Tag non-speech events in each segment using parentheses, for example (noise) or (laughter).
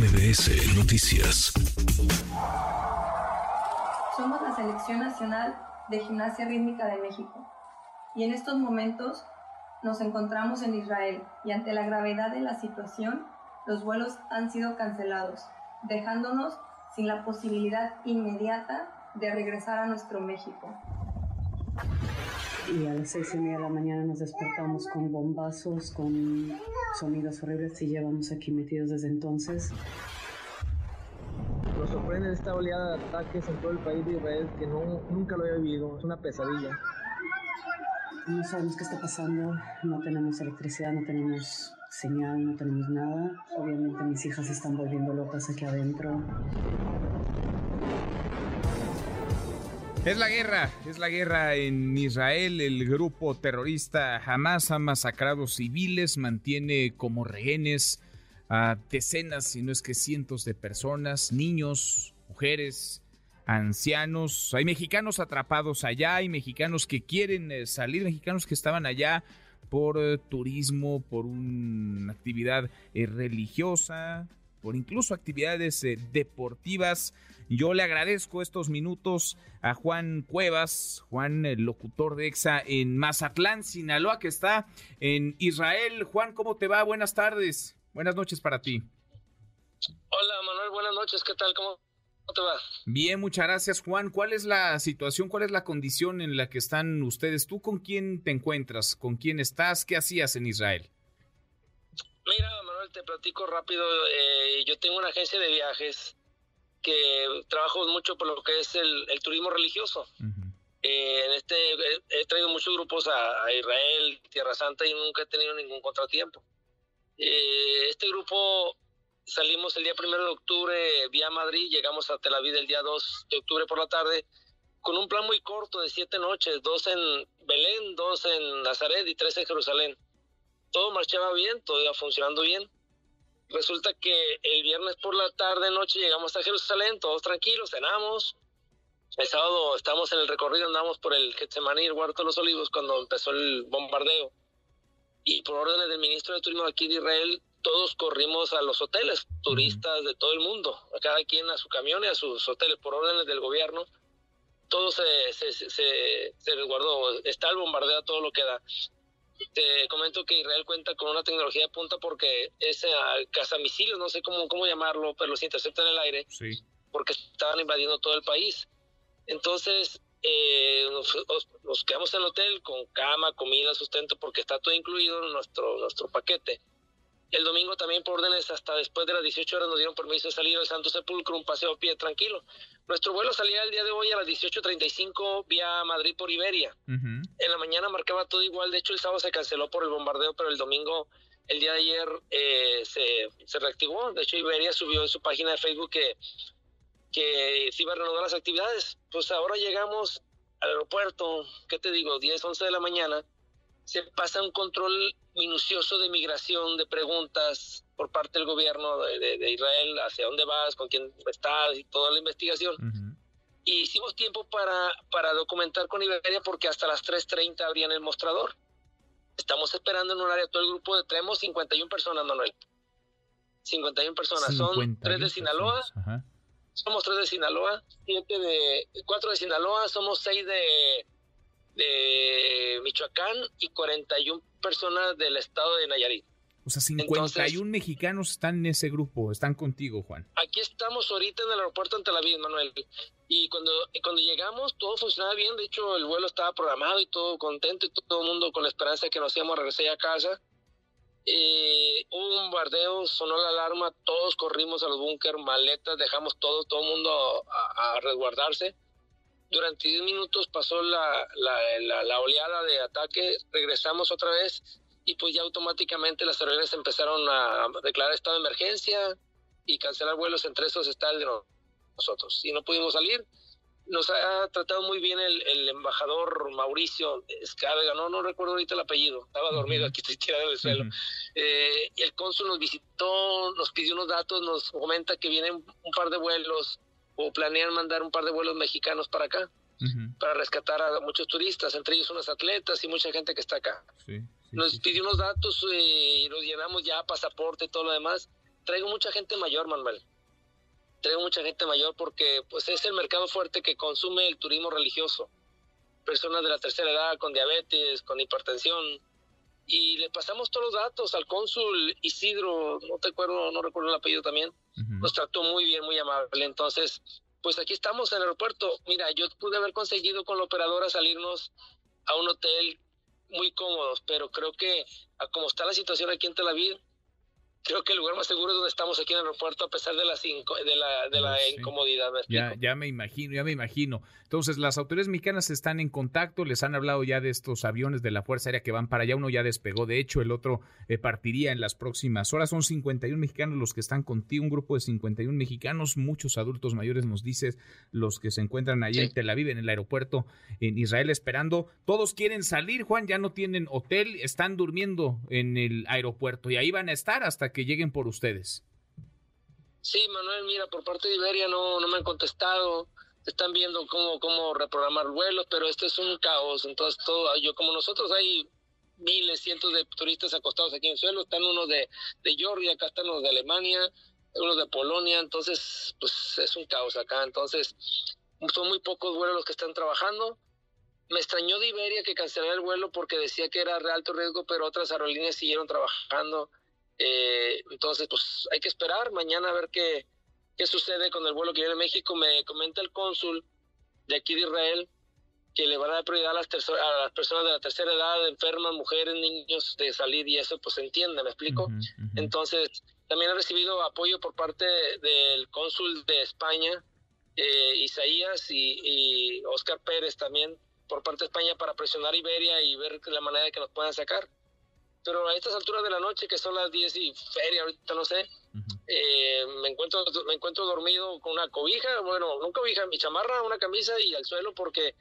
MBS Noticias. Somos la Selección Nacional de Gimnasia Rítmica de México y en estos momentos nos encontramos en Israel y ante la gravedad de la situación, los vuelos han sido cancelados, dejándonos sin la posibilidad inmediata de regresar a nuestro México. Y a las seis y media de la mañana nos despertamos con bombazos, con sonidos horribles y llevamos aquí metidos desde entonces. Nos sorprende esta oleada de ataques en todo el país de Israel que no, nunca lo había vivido, es una pesadilla. No sabemos qué está pasando, no tenemos electricidad, no tenemos señal, no tenemos nada. Obviamente mis hijas se están volviendo locas aquí adentro. Es la guerra, es la guerra en Israel. El grupo terrorista Hamas ha masacrado civiles, mantiene como rehenes a decenas, si no es que cientos de personas, niños, mujeres, ancianos. Hay mexicanos atrapados allá, hay mexicanos que quieren eh, salir, mexicanos que estaban allá por eh, turismo, por una actividad eh, religiosa, por incluso actividades deportivas. Yo le agradezco estos minutos a Juan Cuevas, Juan, el locutor de EXA en Mazatlán, Sinaloa, que está en Israel. Juan, ¿cómo te va? Buenas tardes. Buenas noches para ti. Hola Manuel, buenas noches. ¿Qué tal? ¿Cómo te va? Bien, muchas gracias Juan. ¿Cuál es la situación, cuál es la condición en la que están ustedes? ¿Tú con quién te encuentras? ¿Con quién estás? ¿Qué hacías en Israel? Te platico rápido. Eh, yo tengo una agencia de viajes que trabajo mucho por lo que es el, turismo religioso. Eh, en este he, traído muchos grupos a, Israel, Tierra Santa y nunca he tenido ningún contratiempo. Eh, este grupo salimos el día primero de octubre vía Madrid, llegamos a Tel Aviv el día 2 de octubre por la tarde con un plan muy corto de siete noches, dos en Belén, dos en Nazaret y tres en Jerusalén. Todo marchaba bien, todo iba funcionando bien Resulta que el viernes por la tarde, noche, llegamos a Jerusalén, todos tranquilos, cenamos. El sábado estamos en el recorrido, andamos por el Getsemaní, el Huerto de los Olivos, cuando empezó el bombardeo. Y por órdenes del ministro de Turismo aquí de Israel, todos corrimos a los hoteles, turistas de todo el mundo, a cada quien a su camión y a sus hoteles, por órdenes del gobierno. Todo se, se, se, resguardó, está el bombardeo todo lo que da. Te comento que Israel cuenta con una tecnología de punta porque es casamisiles, no sé cómo, cómo llamarlo, pero los interceptan en el aire. Porque estaban invadiendo todo el país. Entonces, eh, nos, quedamos en el hotel con cama, comida, sustento, porque está todo incluido en nuestro, nuestro paquete. El domingo también por órdenes hasta después de las 18 horas nos dieron permiso de salir al Santo Sepulcro, un paseo a pie tranquilo. Nuestro vuelo salía el día de hoy a las 18.35 vía Madrid por Iberia. En la mañana marcaba todo igual, de hecho el sábado se canceló por el bombardeo, pero el domingo, el día de ayer, eh, se, se, reactivó. De hecho Iberia subió en su página de Facebook que, que se iba a renovar las actividades. Pues ahora llegamos al aeropuerto, ¿qué te digo? 10, 11 de la mañana se pasa un control minucioso de migración, de preguntas por parte del gobierno de, Israel, hacia dónde vas, con quién estás y toda la investigación. Y hicimos tiempo para, para documentar con Iberia porque hasta las 3.30 abrían el mostrador. Estamos esperando en un área todo el grupo de tenemos 51 personas, Manuel. 51 personas. Son tres de Sinaloa. Somos tres de Sinaloa, siete de, cuatro de Sinaloa, somos seis de, de Michoacán y 41 personas del estado de Nayarit. O sea, 51 mexicanos están en ese grupo, están contigo, Juan. Aquí estamos ahorita en el aeropuerto ante la vida, Manuel. Y cuando, cuando llegamos, todo funcionaba bien. De hecho, el vuelo estaba programado y todo contento y todo el mundo con la esperanza de que nos íbamos a regresar a casa. Eh, hubo un bombardeo, sonó la alarma, todos corrimos a los búnker, maletas, dejamos todo, todo el mundo a resguardarse durante 10 minutos pasó la, la, la, oleada de ataque, regresamos otra vez y pues ya automáticamente las aerolíneas empezaron a declarar estado de emergencia y cancelar vuelos, entre esos está el de nosotros. Y no pudimos salir. Nos ha tratado muy bien el, el embajador Mauricio Escávega, no, no recuerdo ahorita el apellido, estaba dormido aquí, (laughs) tirado del suelo. Eh, el cónsul nos visitó, nos pidió unos datos, nos comenta que vienen un par de vuelos o planean mandar un par de vuelos mexicanos para acá, para rescatar a muchos turistas, entre ellos unos atletas y mucha gente que está acá. nos pidió unos datos eh, y los llenamos ya, pasaporte, todo lo demás. traigo mucha gente mayor, Manuel. Traigo mucha gente mayor porque pues es el mercado fuerte que consume el turismo religioso. Personas de la tercera edad con diabetes, con hipertensión. Y le pasamos todos los datos al cónsul Isidro, no te acuerdo, no recuerdo el apellido también. Nos trató muy bien, muy amable. Entonces, pues aquí estamos en el aeropuerto. Mira, yo pude haber conseguido con la operadora salirnos a un hotel muy cómodos, pero creo que a como está la situación aquí en Tel Aviv, creo que el lugar más seguro es donde estamos aquí en el aeropuerto a pesar de la, de la, de la incomodidad. ya, ya me imagino, ya me imagino. Entonces, las autoridades mexicanas están en contacto, les han hablado ya de estos aviones de la Fuerza Aérea que van para allá, uno ya despegó, de hecho, el otro eh, partiría en las próximas horas. Son 51 mexicanos los que están contigo, un grupo de 51 mexicanos, muchos adultos mayores, nos dices, los que se encuentran ahí en Tel Aviv, en el aeropuerto en Israel, esperando. Todos quieren salir, Juan, ya no tienen hotel, están durmiendo en el aeropuerto y ahí van a estar hasta que lleguen por ustedes. Sí, Manuel, mira, por parte de Iberia no, no me han contestado están viendo cómo, cómo reprogramar vuelos, pero esto es un caos. Entonces, todo, yo como nosotros hay miles, cientos de turistas acostados aquí en el suelo, están unos de, de Georgia, acá están unos de Alemania, unos de Polonia, entonces, pues es un caos acá. Entonces, son muy pocos vuelos los que están trabajando. Me extrañó de Iberia que cancelara el vuelo porque decía que era de alto riesgo, pero otras aerolíneas siguieron trabajando. Eh, entonces, pues hay que esperar mañana a ver qué, qué sucede con el vuelo que viene a México. Me comenta el cónsul de aquí de Israel que le van a dar prioridad a las, a las personas de la tercera edad, enfermas, mujeres, niños, de salir y eso pues se entiende, ¿me explico? Entonces, también he recibido apoyo por parte del cónsul de España, eh, Isaías y, y, Oscar Pérez también, por parte de España para presionar Iberia y ver la manera de que nos puedan sacar. Pero a estas alturas de la noche, que son las 10 y feria, ahorita no sé, eh, me encuentro me encuentro dormido con una cobija, bueno, una cobija, mi chamarra, una camisa y al suelo porque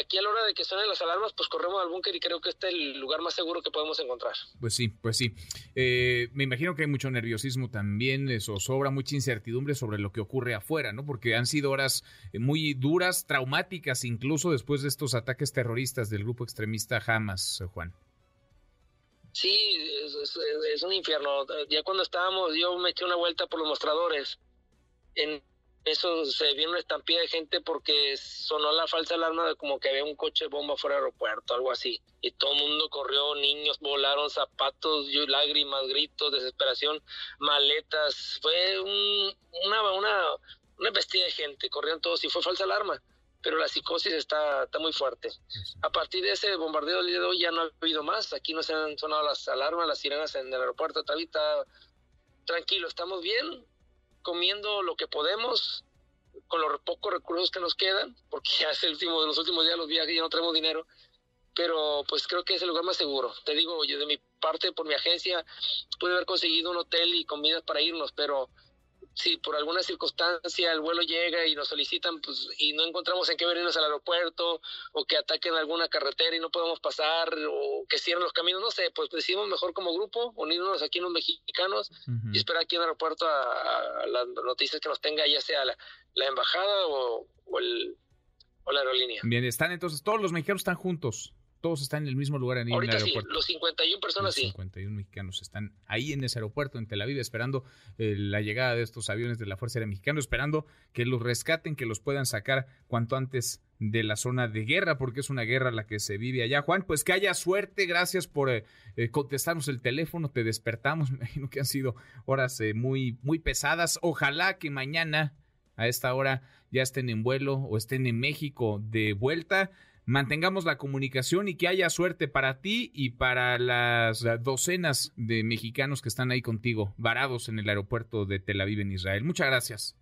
aquí a la hora de que suenen las alarmas, pues corremos al búnker y creo que este es el lugar más seguro que podemos encontrar. Pues sí, pues sí. Eh, me imagino que hay mucho nerviosismo también, eso sobra mucha incertidumbre sobre lo que ocurre afuera, ¿no? Porque han sido horas eh, muy duras, traumáticas, incluso después de estos ataques terroristas del grupo extremista Hamas, Juan. Sí, es, un infierno. Ya cuando estábamos, yo me eché una vuelta por los mostradores. En eso se vio una estampida de gente porque sonó la falsa alarma de como que había un coche bomba fuera del aeropuerto, algo así. Y todo el mundo corrió, niños volaron, zapatos, lágrimas, gritos, desesperación, maletas. Fue una, una, una de gente, corrieron todos y fue falsa alarma pero la psicosis está, está muy fuerte. A partir de ese bombardeo del día de hoy ya no ha habido más, aquí no se han sonado las alarmas, las sirenas en el aeropuerto, está tranquilo, estamos bien, comiendo lo que podemos, con los pocos recursos que nos quedan, porque ya es el último de los últimos días los viajes ya no tenemos dinero, pero pues creo que es el lugar más seguro. Te digo, yo de mi parte, por mi agencia, pude haber conseguido un hotel y comidas para irnos, pero si por alguna circunstancia el vuelo llega y nos solicitan pues, y no encontramos en qué venirnos al aeropuerto o que ataquen alguna carretera y no podemos pasar o que cierren los caminos, no sé, pues decidimos mejor como grupo unirnos aquí en los mexicanos y esperar aquí en el aeropuerto a, las noticias que nos tenga ya sea la, embajada o, el, o la aerolínea. Bien, están entonces, todos los mexicanos están juntos todos están en el mismo lugar en, el aeropuerto. Sí, los 51 personas los 51 mexicanos están ahí en ese aeropuerto en Tel Aviv esperando eh, la llegada de estos aviones de la Fuerza Aérea Mexicana, esperando que los rescaten, que los puedan sacar cuanto antes de la zona de guerra, porque es una guerra la que se vive allá. Juan, pues que haya suerte, gracias por eh, eh, contestarnos el teléfono, te despertamos, (laughs) me imagino que han sido horas muy, muy pesadas. Ojalá que mañana a esta hora ya estén en vuelo o estén en México de vuelta mantengamos la comunicación y que haya suerte para ti y para las docenas de mexicanos que están ahí contigo, varados en el aeropuerto de Tel Aviv en Israel. Muchas gracias.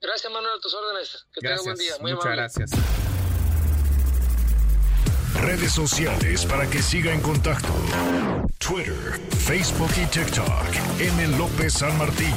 Gracias, Manuel, a tus órdenes. Que tenga buen día. Muy Muchas gracias. Redes sociales para que siga en contacto: Twitter, Facebook y TikTok. M. López San Martín.